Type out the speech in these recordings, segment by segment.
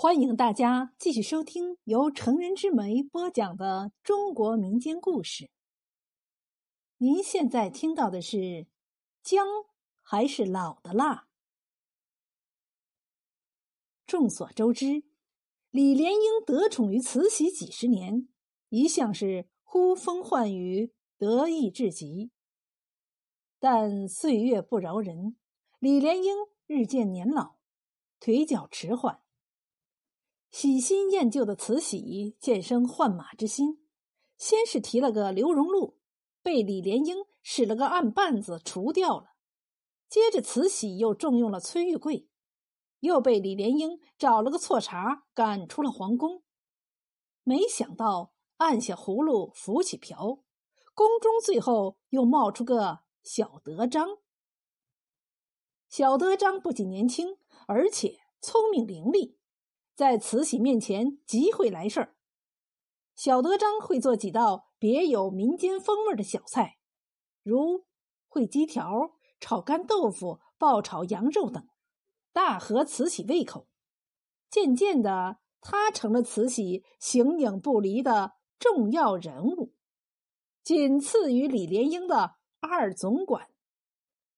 欢迎大家继续收听由成人之美播讲的中国民间故事。您现在听到的是《姜还是老的辣》。众所周知，李莲英得宠于慈禧几十年，一向是呼风唤雨、得意至极。但岁月不饶人，李莲英日渐年老，腿脚迟缓。喜新厌旧的慈禧渐生换马之心，先是提了个刘荣禄，被李莲英使了个暗绊子除掉了。接着慈禧又重用了崔玉贵，又被李莲英找了个错茬赶出了皇宫。没想到按下葫芦浮起瓢，宫中最后又冒出个小德章。小德章不仅年轻，而且聪明伶俐。在慈禧面前极会来事儿。小德章会做几道别有民间风味的小菜，如烩鸡条、炒干豆腐、爆炒羊肉等，大合慈禧胃口。渐渐的，他成了慈禧形影不离的重要人物，仅次于李莲英的二总管，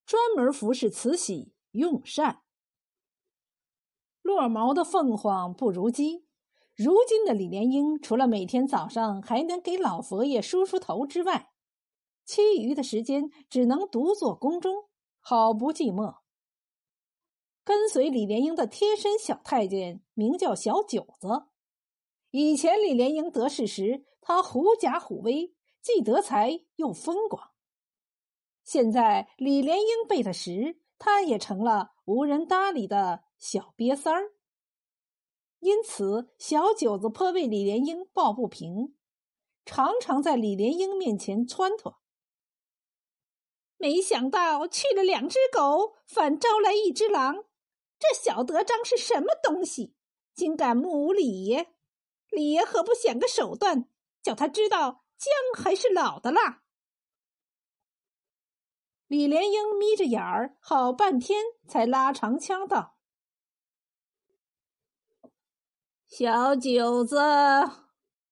专门服侍慈禧用膳。落毛的凤凰不如鸡。如今的李莲英，除了每天早上还能给老佛爷梳梳头之外，其余的时间只能独坐宫中，好不寂寞。跟随李莲英的贴身小太监名叫小九子。以前李莲英得势时，他狐假虎威，既得财又风光。现在李莲英背他时，他也成了无人搭理的。小瘪三儿，因此小九子颇为李莲英抱不平，常常在李莲英面前撺掇。没想到去了两只狗，反招来一只狼。这小德章是什么东西？竟敢目无礼爷！李爷何不想个手段，叫他知道姜还是老的辣？李莲英眯着眼儿，好半天才拉长腔道。小九子，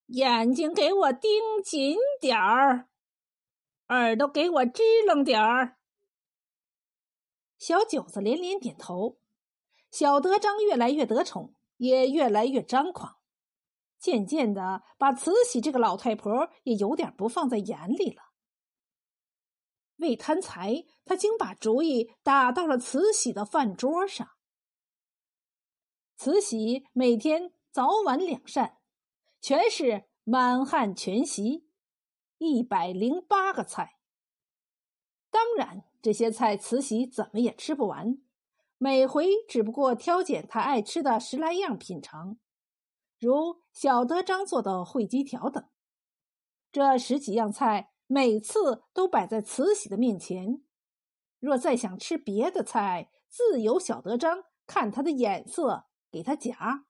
眼睛给我盯紧点儿，耳朵给我支棱点儿。小九子连连点头。小德张越来越得宠，也越来越张狂，渐渐的把慈禧这个老太婆也有点不放在眼里了。为贪财，他竟把主意打到了慈禧的饭桌上。慈禧每天。早晚两膳，全是满汉全席，一百零八个菜。当然，这些菜慈禧怎么也吃不完，每回只不过挑拣她爱吃的十来样品尝，如小德章做的烩鸡条等。这十几样菜每次都摆在慈禧的面前，若再想吃别的菜，自有小德章看他的眼色给他夹。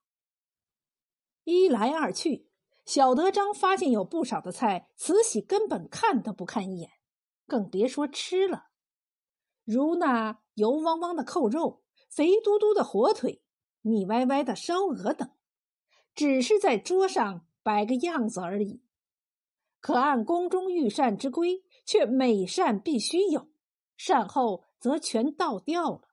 一来二去，小德章发现有不少的菜，慈禧根本看都不看一眼，更别说吃了。如那油汪汪的扣肉、肥嘟嘟的火腿、腻歪歪的烧鹅等，只是在桌上摆个样子而已。可按宫中御膳之规，却每膳必须有，膳后则全倒掉了。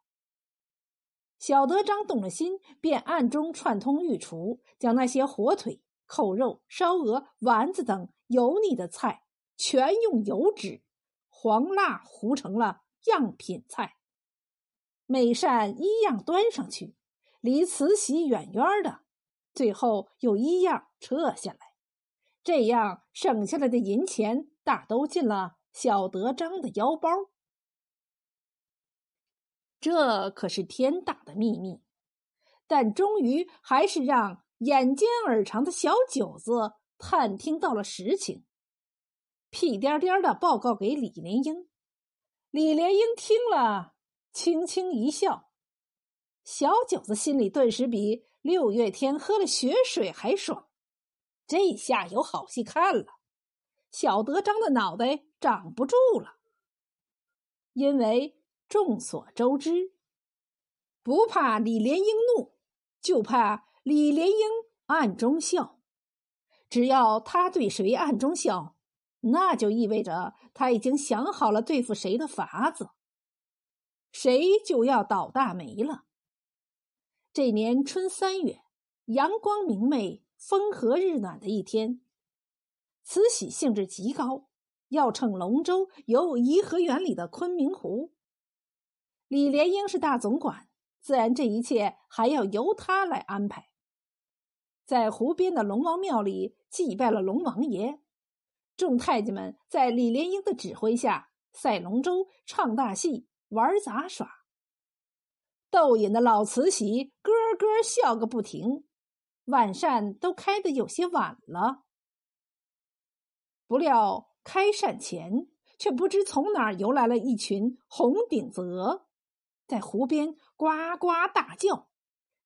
小德张动了心，便暗中串通御厨，将那些火腿、扣肉、烧鹅、丸子等油腻的菜，全用油脂、黄蜡糊成了样品菜。每扇一样端上去，离慈禧远远的，最后又一样撤下来。这样省下来的银钱，大都进了小德张的腰包。这可是天大的秘密，但终于还是让眼尖耳长的小九子探听到了实情，屁颠颠的报告给李莲英。李莲英听了，轻轻一笑，小九子心里顿时比六月天喝了雪水还爽，这下有好戏看了。小德章的脑袋长不住了，因为。众所周知，不怕李莲英怒，就怕李莲英暗中笑。只要他对谁暗中笑，那就意味着他已经想好了对付谁的法子，谁就要倒大霉了。这年春三月，阳光明媚、风和日暖的一天，慈禧兴致极高，要乘龙舟游颐和园里的昆明湖。李莲英是大总管，自然这一切还要由他来安排。在湖边的龙王庙里祭拜了龙王爷，众太监们在李莲英的指挥下赛龙舟、唱大戏、玩杂耍。逗引的老慈禧咯咯笑个不停，晚膳都开得有些晚了。不料开膳前，却不知从哪儿游来了一群红顶子鹅，在湖边呱呱大叫，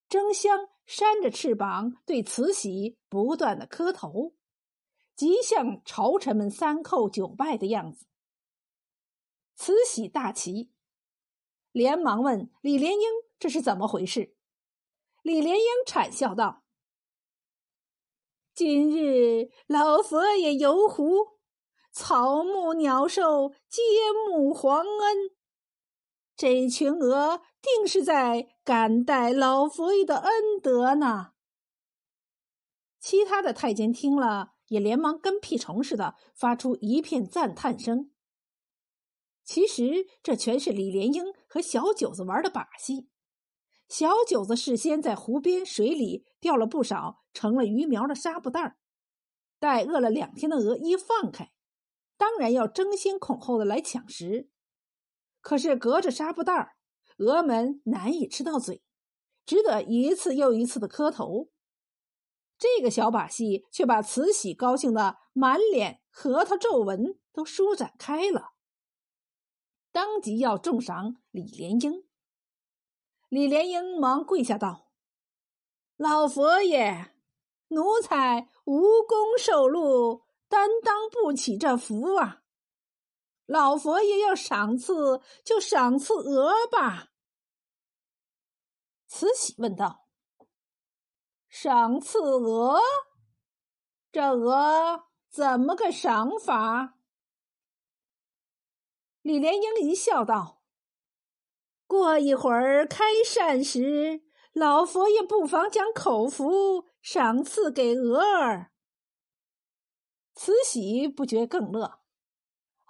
争相扇着翅膀对慈禧不断的磕头，极像朝臣们三叩九拜的样子。慈禧大奇。连忙问李莲英：“这是怎么回事？”李莲英惨笑道：“今日老佛爷游湖，草木鸟兽皆慕皇恩，这群鹅定是在感戴老佛爷的恩德呢。”其他的太监听了，也连忙跟屁虫似的发出一片赞叹声。其实这全是李莲英和小九子玩的把戏。小九子事先在湖边水里钓了不少成了鱼苗的纱布袋儿，待饿了两天的鹅一放开，当然要争先恐后的来抢食。可是隔着纱布袋儿，鹅们难以吃到嘴，只得一次又一次的磕头。这个小把戏却把慈禧高兴的满脸核桃皱纹都舒展开了。当即要重赏李莲英。李莲英忙跪下道：“老佛爷，奴才无功受禄，担当不起这福啊！老佛爷要赏赐，就赏赐鹅吧。”慈禧问道：“赏赐鹅？这鹅怎么个赏法？”李莲英一笑道：“过一会儿开膳时，老佛爷不妨将口福赏赐给鹅儿。”慈禧不觉更乐：“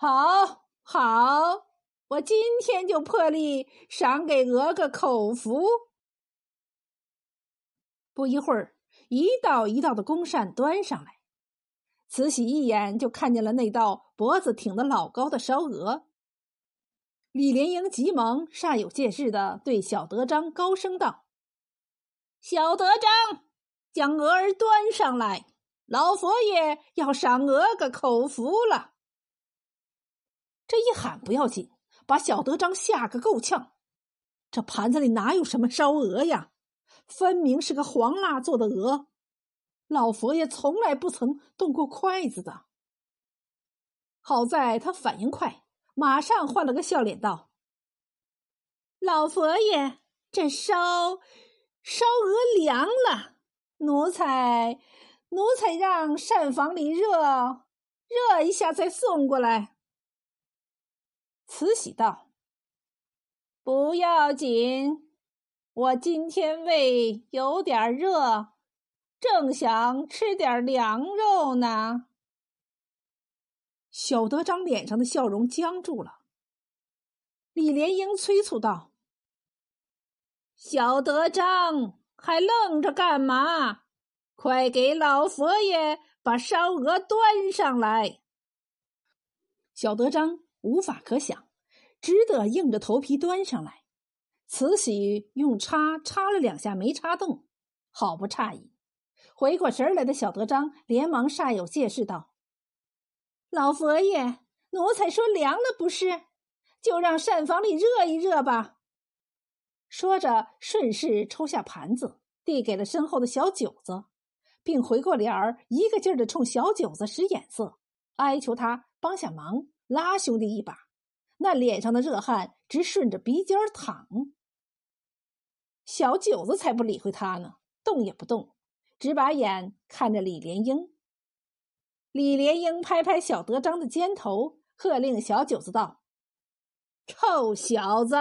好，好，我今天就破例赏给鹅个口福。”不一会儿，一道一道的公膳端上来，慈禧一眼就看见了那道脖子挺得老高的烧鹅。李莲英急忙煞有介事的对小德张高声道：“小德张，将鹅儿端上来，老佛爷要赏鹅个口福了。”这一喊不要紧，把小德张吓个够呛。这盘子里哪有什么烧鹅呀？分明是个黄蜡做的鹅，老佛爷从来不曾动过筷子的。好在他反应快。马上换了个笑脸道：“老佛爷，这烧烧鹅凉了，奴才奴才让膳房里热热一下再送过来。”慈禧道：“不要紧，我今天胃有点热，正想吃点凉肉呢。”小德张脸上的笑容僵住了。李莲英催促道：“小德张，还愣着干嘛？快给老佛爷把烧鹅端上来！”小德张无法可想，只得硬着头皮端上来。慈禧用叉插了两下，没插动，好不诧异。回过神来的小德张连忙煞有介事道。老佛爷，奴才说凉了不是，就让膳房里热一热吧。说着，顺势抽下盘子，递给了身后的小九子，并回过脸儿，一个劲儿的冲小九子使眼色，哀求他帮下忙，拉兄弟一把。那脸上的热汗直顺着鼻尖淌。小九子才不理会他呢，动也不动，只把眼看着李莲英。李莲英拍拍小德章的肩头，喝令小九子道：“臭小子，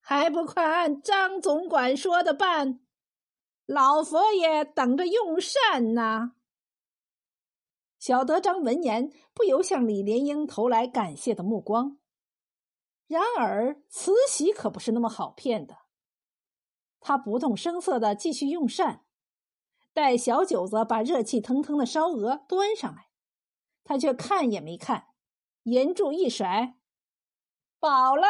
还不快按张总管说的办！老佛爷等着用膳呢。”小德章闻言，不由向李莲英投来感谢的目光。然而慈禧可不是那么好骗的，他不动声色的继续用膳。待小九子把热气腾腾的烧鹅端上来，他却看也没看，银柱一甩，饱了。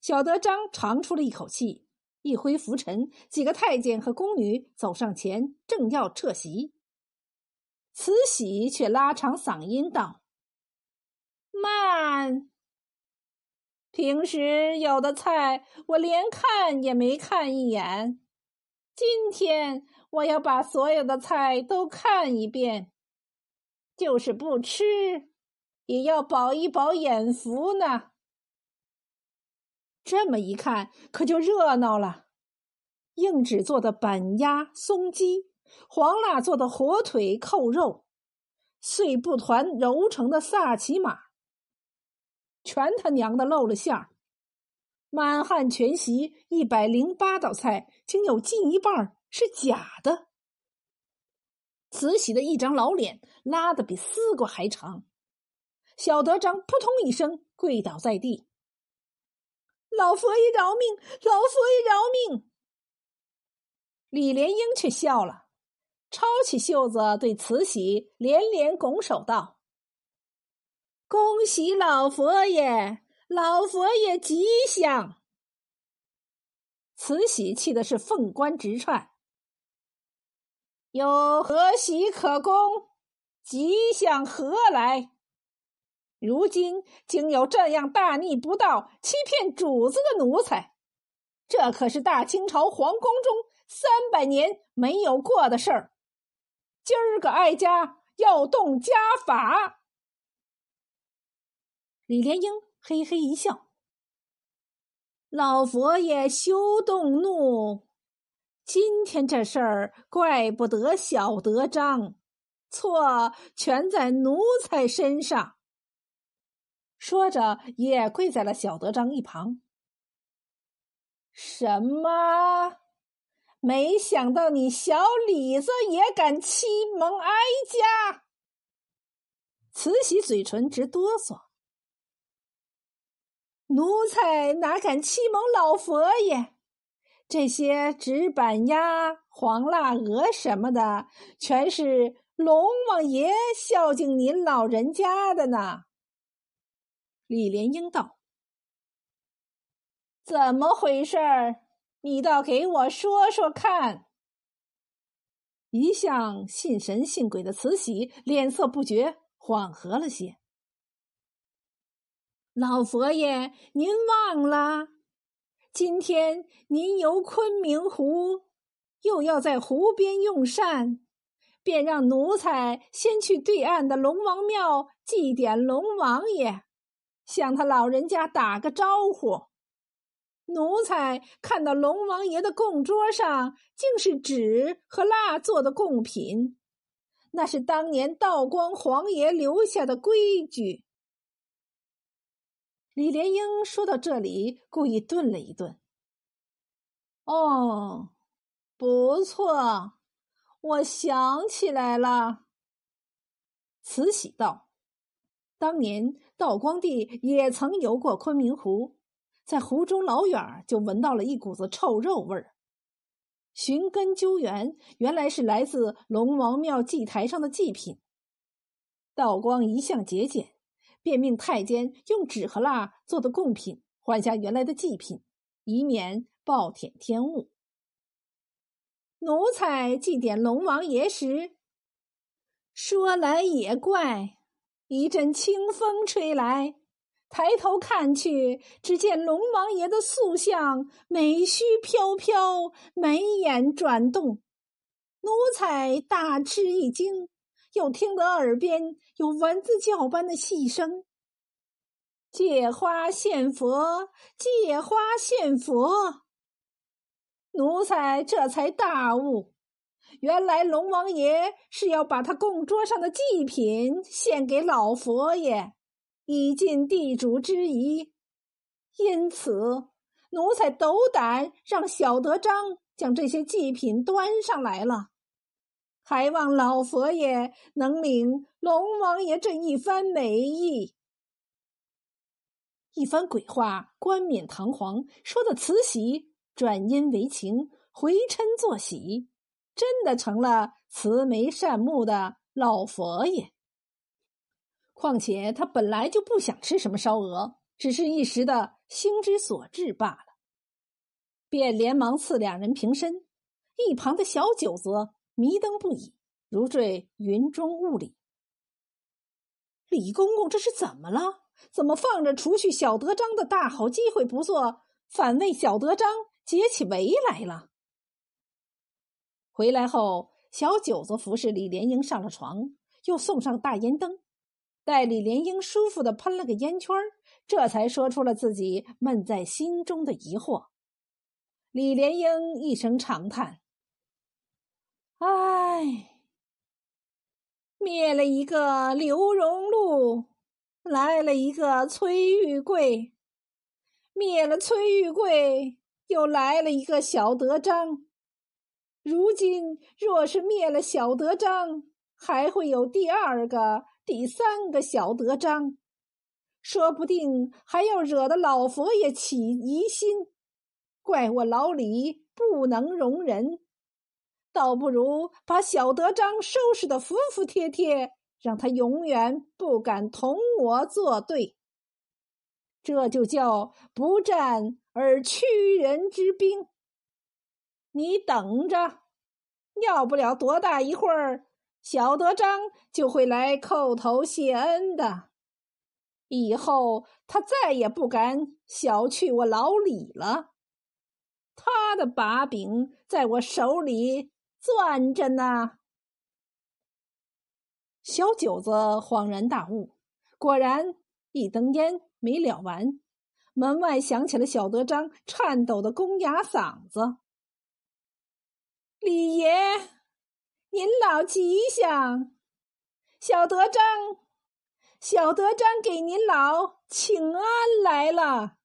小德章长出了一口气，一挥拂尘，几个太监和宫女走上前，正要撤席，慈禧却拉长嗓音道：“慢！平时有的菜，我连看也没看一眼。”今天我要把所有的菜都看一遍，就是不吃，也要饱一饱眼福呢。这么一看，可就热闹了：硬纸做的板鸭、松鸡，黄蜡做的火腿、扣肉，碎布团揉成的萨其马，全他娘的露了馅儿。满汉全席一百零八道菜，竟有近一半是假的。慈禧的一张老脸拉得比丝瓜还长，小德章扑通一声跪倒在地：“老佛爷饶命！老佛爷饶命！”李莲英却笑了，抄起袖子对慈禧连连拱手道：“恭喜老佛爷！”老佛爷吉祥！慈禧气的是凤冠直窜，有何喜可恭？吉祥何来？如今竟有这样大逆不道、欺骗主子的奴才，这可是大清朝皇宫中三百年没有过的事儿。今儿个哀家要动家法。李莲英。嘿嘿一笑，老佛爷休动怒。今天这事儿怪不得小德章，错全在奴才身上。说着，也跪在了小德章一旁。什么？没想到你小李子也敢欺蒙哀家！慈禧嘴唇直哆嗦。奴才哪敢欺蒙老佛爷？这些纸板鸭、黄腊鹅什么的，全是龙王爷孝敬您老人家的呢。李莲英道：“怎么回事儿？你倒给我说说看。”一向信神信鬼的慈禧脸色不觉缓和了些。老佛爷，您忘了，今天您游昆明湖，又要在湖边用膳，便让奴才先去对岸的龙王庙祭奠龙王爷，向他老人家打个招呼。奴才看到龙王爷的供桌上竟是纸和蜡做的贡品，那是当年道光皇爷留下的规矩。李莲英说到这里，故意顿了一顿。哦，不错，我想起来了。慈禧道：“当年道光帝也曾游过昆明湖，在湖中老远就闻到了一股子臭肉味儿。寻根究源，原来是来自龙王庙祭台上的祭品。道光一向节俭。”便命太监用纸和蜡做的贡品换下原来的祭品，以免暴殄天物。奴才祭奠龙王爷时，说来也怪，一阵清风吹来，抬头看去，只见龙王爷的塑像美须飘飘，眉眼转动，奴才大吃一惊。又听得耳边有蚊子叫般的细声：“借花献佛，借花献佛。”奴才这才大悟，原来龙王爷是要把他供桌上的祭品献给老佛爷，以尽地主之谊。因此，奴才斗胆让小德张将这些祭品端上来了，还望老佛爷能领龙王爷这一番美意。一番鬼话，冠冕堂皇，说的慈禧转阴为晴，回嗔作喜，真的成了慈眉善目的老佛爷。况且他本来就不想吃什么烧鹅，只是一时的兴之所至罢了，便连忙赐两人平身。一旁的小九子迷瞪不已，如坠云中雾里。李公公这是怎么了？怎么放着除去小德章的大好机会不做，反为小德章解起围来了？回来后，小九子服侍李莲英上了床，又送上大烟灯，待李莲英舒服的喷了个烟圈这才说出了自己闷在心中的疑惑。李莲英一声长叹：“唉，灭了一个刘荣禄。”来了一个崔玉贵，灭了崔玉贵，又来了一个小德章。如今若是灭了小德章，还会有第二个、第三个小德章，说不定还要惹得老佛爷起疑心，怪我老李不能容人。倒不如把小德章收拾的服服帖帖。让他永远不敢同我作对，这就叫不战而屈人之兵。你等着，要不了多大一会儿，小德章就会来叩头谢恩的。以后他再也不敢小觑我老李了。他的把柄在我手里攥着呢。小九子恍然大悟，果然一灯烟没了完，门外响起了小德章颤抖的公哑嗓子：“李爷，您老吉祥！小德章，小德章给您老请安来了。”